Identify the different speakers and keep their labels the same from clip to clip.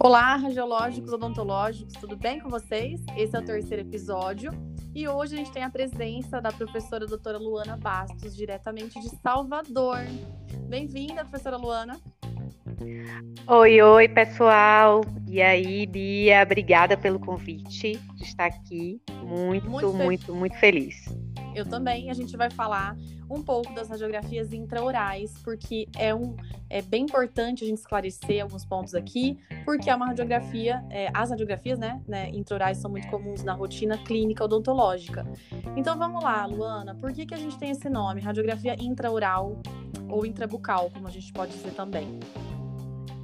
Speaker 1: Olá, radiológicos odontológicos, tudo bem com vocês? Esse é o terceiro episódio e hoje a gente tem a presença da professora doutora Luana Bastos, diretamente de Salvador. Bem-vinda, professora Luana.
Speaker 2: Oi, oi, pessoal. E aí, Bia, obrigada pelo convite de estar aqui. Muito, muito, muito, muito feliz.
Speaker 1: Eu também. A gente vai falar um pouco das radiografias intraorais, porque é, um, é bem importante a gente esclarecer alguns pontos aqui, porque é uma radiografia, é, as radiografias né, né, intraorais são muito comuns na rotina clínica odontológica. Então vamos lá, Luana, por que, que a gente tem esse nome, radiografia intraoral ou intrabucal, como a gente pode dizer também?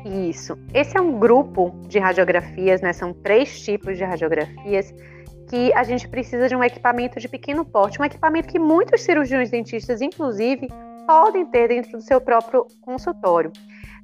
Speaker 2: Isso. Esse é um grupo de radiografias, né? São três tipos de radiografias que a gente precisa de um equipamento de pequeno porte, um equipamento que muitos cirurgiões dentistas, inclusive, podem ter dentro do seu próprio consultório.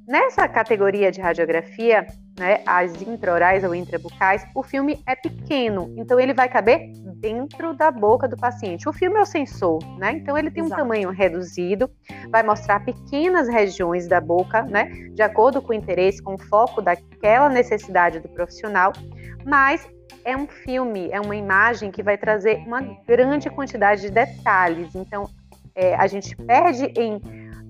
Speaker 2: Nessa categoria de radiografia, né, as intraorais ou intrabucais, o filme é pequeno, então ele vai caber dentro da boca do paciente. O filme é o sensor, né? Então ele tem Exato. um tamanho reduzido, vai mostrar pequenas regiões da boca, né, de acordo com o interesse, com o foco daquela necessidade do profissional, mas é um filme, é uma imagem que vai trazer uma grande quantidade de detalhes. Então, é, a gente perde em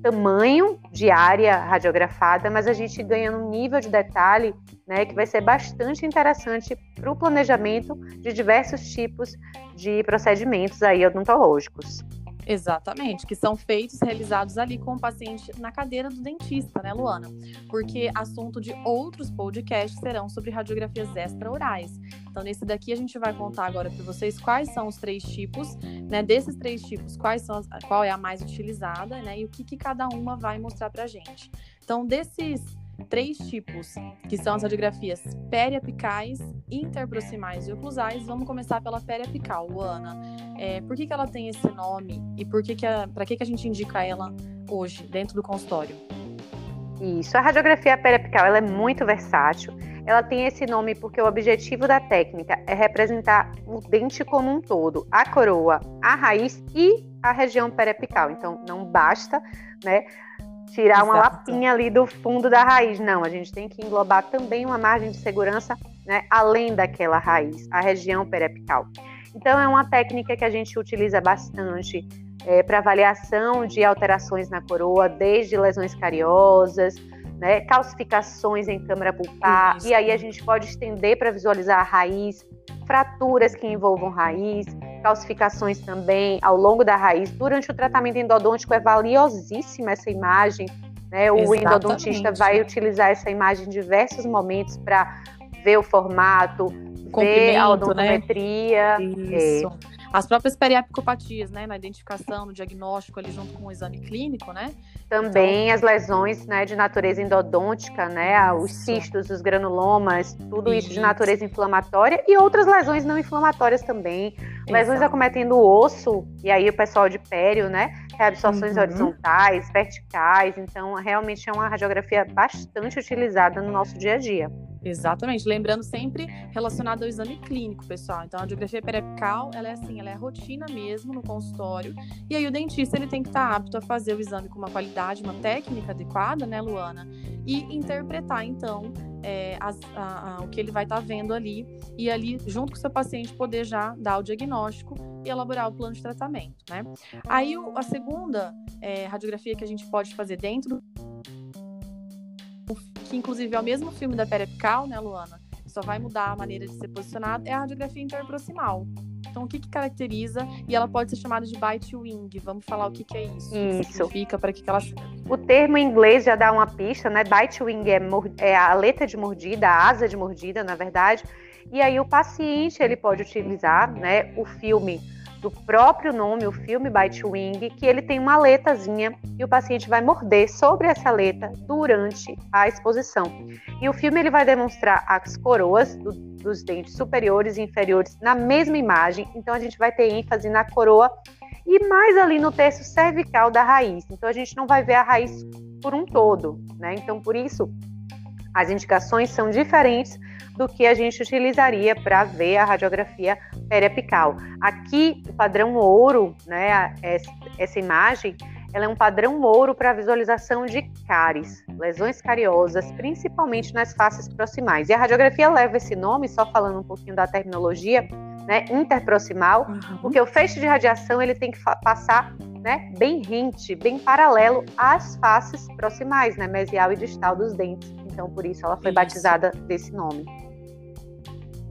Speaker 2: tamanho de área radiografada, mas a gente ganha um nível de detalhe né, que vai ser bastante interessante para o planejamento de diversos tipos de procedimentos aí odontológicos.
Speaker 1: Exatamente, que são feitos, realizados ali com o paciente na cadeira do dentista, né, Luana? Porque assunto de outros podcasts serão sobre radiografias extra-orais. Então, nesse daqui a gente vai contar agora para vocês quais são os três tipos, né? Desses três tipos, quais são as, qual é a mais utilizada, né? E o que, que cada uma vai mostrar para gente. Então, desses três tipos, que são as radiografias periapicais, interproximais e oclusais. Vamos começar pela periapical, Luana. É, por que, que ela tem esse nome e por que que para que, que a gente indica ela hoje dentro do consultório?
Speaker 2: Isso, a radiografia periapical ela é muito versátil. Ela tem esse nome porque o objetivo da técnica é representar o dente como um todo, a coroa, a raiz e a região periapical. Então, não basta, né, tirar Exato. uma lapinha ali do fundo da raiz. Não, a gente tem que englobar também uma margem de segurança né, além daquela raiz, a região periapical. Então, é uma técnica que a gente utiliza bastante é, para avaliação de alterações na coroa, desde lesões cariosas, né, calcificações em câmara pulpar, Isso. e aí a gente pode estender para visualizar a raiz, fraturas que envolvam raiz, calcificações também ao longo da raiz. Durante o tratamento endodôntico é valiosíssima essa imagem. Né? O Exatamente. endodontista vai utilizar essa imagem em diversos momentos para ver o formato, ver a né? odontometria.
Speaker 1: Né? Isso. É. As próprias periapicopatias, né, na identificação, no diagnóstico ali junto com o exame clínico, né?
Speaker 2: Também então... as lesões, né, de natureza endodôntica, né, os cistos, os granulomas, tudo isso. isso de natureza inflamatória e outras lesões não inflamatórias também. Exato. Lesões acometendo o osso, e aí o pessoal de pério, né, reabsorções uhum. horizontais, verticais, então realmente é uma radiografia bastante utilizada no nosso dia a dia.
Speaker 1: Exatamente, lembrando sempre relacionado ao exame clínico, pessoal. Então, a radiografia periapical, ela é assim, ela é rotina mesmo no consultório. E aí o dentista ele tem que estar apto a fazer o exame com uma qualidade, uma técnica adequada, né, Luana? E interpretar então é, as, a, a, o que ele vai estar vendo ali e ali junto com o seu paciente poder já dar o diagnóstico e elaborar o plano de tratamento, né? Aí a segunda é, radiografia que a gente pode fazer dentro que inclusive é o mesmo filme da periapical, né, Luana? Só vai mudar a maneira de ser posicionado, é a radiografia interproximal. Então, o que, que caracteriza? E ela pode ser chamada de bite wing. Vamos falar o que, que é isso. Isso. Que significa, para que, que ela.
Speaker 2: O termo em inglês já dá uma pista, né? Bite wing é, é a aleta de mordida, a asa de mordida, na verdade. E aí o paciente, ele pode utilizar, né, o filme do próprio nome, o filme Bite Wing, que ele tem uma aletazinha e o paciente vai morder sobre essa aleta durante a exposição. E o filme ele vai demonstrar as coroas do, dos dentes superiores e inferiores na mesma imagem, então a gente vai ter ênfase na coroa e mais ali no terço cervical da raiz. Então a gente não vai ver a raiz por um todo, né? Então por isso as indicações são diferentes do que a gente utilizaria para ver a radiografia periapical. Aqui, o padrão ouro, né, essa imagem, ela é um padrão ouro para a visualização de cáries, lesões cariosas, principalmente nas faces proximais. E a radiografia leva esse nome, só falando um pouquinho da terminologia, né, interproximal, uhum. porque o feixe de radiação ele tem que passar né, bem rente, bem paralelo às faces proximais, né, mesial e distal dos dentes. Então, por isso ela foi isso. batizada desse nome.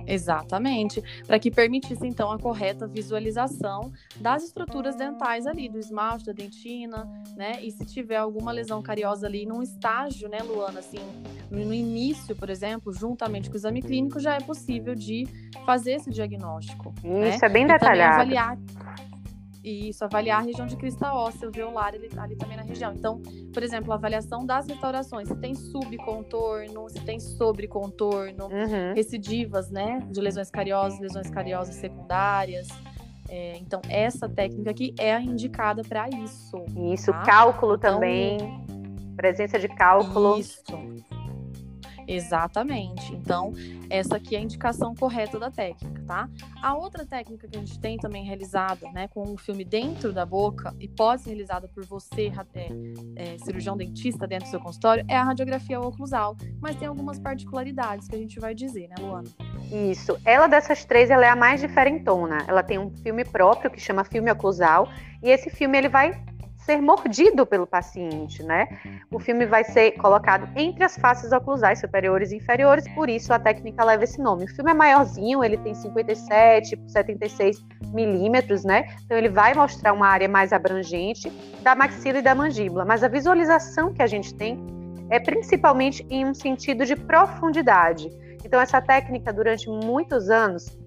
Speaker 1: Exatamente, para que permitisse então a correta visualização das estruturas dentais ali, do esmalte, da dentina, né? E se tiver alguma lesão cariosa ali num estágio, né, Luana, assim, no início, por exemplo, juntamente com o exame clínico, já é possível de fazer esse diagnóstico.
Speaker 2: Né? Isso né? é bem detalhado.
Speaker 1: avaliar isso, avaliar a região de crista óssea, o veolar ali, ali também na região. Então, por exemplo, a avaliação das restaurações, se tem subcontorno, se tem sobrecontorno, uhum. recidivas, né, de lesões cariosas, lesões cariosas secundárias. É, então, essa técnica aqui é a indicada para isso.
Speaker 2: Isso, tá? cálculo então, também, presença de cálculo.
Speaker 1: Isso. Exatamente. Então, essa aqui é a indicação correta da técnica, tá? A outra técnica que a gente tem também realizada, né, com o filme dentro da boca e pode ser realizada por você, é, é, cirurgião dentista dentro do seu consultório, é a radiografia oclusal, mas tem algumas particularidades que a gente vai dizer, né, Luana?
Speaker 2: Isso. Ela dessas três, ela é a mais diferentona. Ela tem um filme próprio que chama filme oclusal e esse filme ele vai ser mordido pelo paciente, né? O filme vai ser colocado entre as faces oclusais superiores e inferiores, por isso a técnica leva esse nome. O filme é maiorzinho, ele tem 57 por 76 milímetros, né? Então ele vai mostrar uma área mais abrangente da maxila e da mandíbula, mas a visualização que a gente tem é principalmente em um sentido de profundidade. Então essa técnica durante muitos anos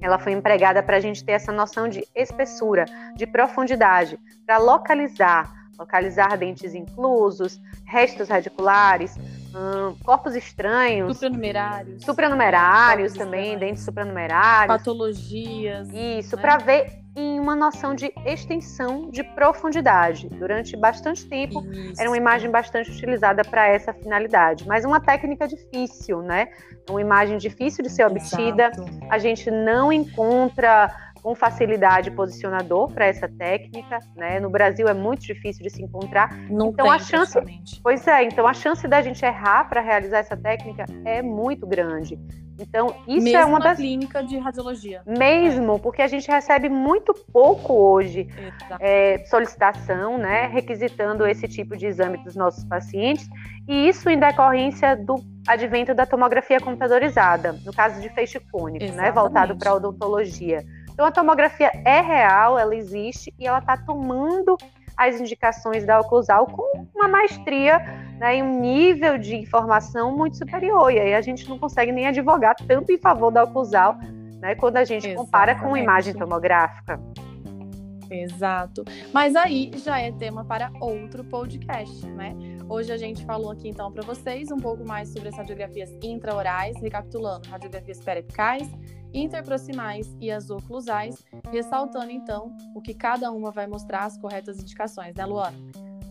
Speaker 2: ela foi empregada para a gente ter essa noção de espessura, de profundidade, para localizar, localizar dentes inclusos, restos radiculares, hum, corpos estranhos.
Speaker 1: Supranumerários.
Speaker 2: Supranumerários também, dentes supranumerários.
Speaker 1: Patologias.
Speaker 2: Isso, né? para ver em uma noção de extensão de profundidade. Durante bastante tempo, Isso. era uma imagem bastante utilizada para essa finalidade, mas uma técnica difícil, né? Uma imagem difícil de ser obtida. Exato. A gente não encontra com facilidade posicionador para essa técnica, né? No Brasil é muito difícil de se encontrar.
Speaker 1: Não
Speaker 2: então
Speaker 1: tem,
Speaker 2: a chance, pois é, então a chance da gente errar para realizar essa técnica é muito grande. Então, isso
Speaker 1: Mesmo
Speaker 2: é uma das.
Speaker 1: clínica de radiologia.
Speaker 2: Mesmo, é. porque a gente recebe muito pouco hoje é, solicitação, né, requisitando esse tipo de exame dos nossos pacientes, e isso em decorrência do advento da tomografia computadorizada, no caso de feixe cônico, né, voltado para a odontologia. Então, a tomografia é real, ela existe e ela está tomando as indicações da oclusal com uma maestria né, e um nível de informação muito superior. E aí a gente não consegue nem advogar tanto em favor da oclusal né, quando a gente Exatamente. compara com imagem tomográfica.
Speaker 1: Exato. Mas aí já é tema para outro podcast, né? Hoje a gente falou aqui então para vocês um pouco mais sobre as radiografias intraorais, recapitulando radiografias peripicais, interproximais e as oclusais, ressaltando então o que cada uma vai mostrar as corretas indicações, né, Luana?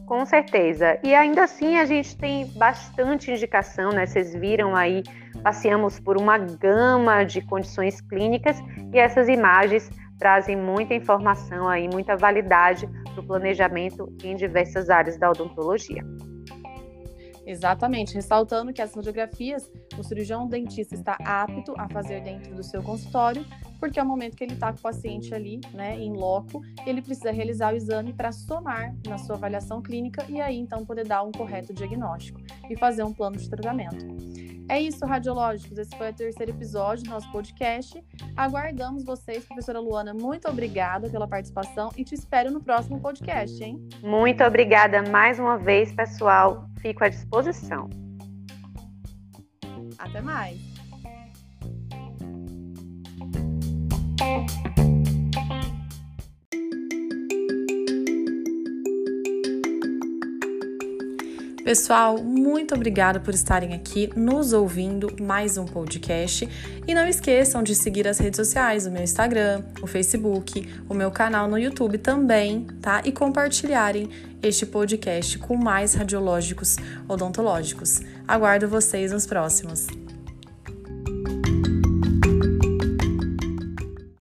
Speaker 2: Com certeza. E ainda assim a gente tem bastante indicação, né? Vocês viram aí, passeamos por uma gama de condições clínicas e essas imagens trazem muita informação aí, muita validade para o planejamento em diversas áreas da odontologia.
Speaker 1: Exatamente, ressaltando que as radiografias o cirurgião dentista está apto a fazer dentro do seu consultório, porque é o momento que ele está com o paciente ali, né, em loco, ele precisa realizar o exame para somar na sua avaliação clínica e aí então poder dar um correto diagnóstico e fazer um plano de tratamento. É isso, radiológicos. Esse foi o terceiro episódio do nosso podcast. Aguardamos vocês, professora Luana. Muito obrigada pela participação e te espero no próximo podcast, hein?
Speaker 2: Muito obrigada mais uma vez, pessoal. Fico à disposição.
Speaker 1: Até mais. Pessoal, muito obrigada por estarem aqui nos ouvindo mais um podcast. E não esqueçam de seguir as redes sociais, o meu Instagram, o Facebook, o meu canal no YouTube também, tá? E compartilharem este podcast com mais radiológicos odontológicos. Aguardo vocês nos próximos.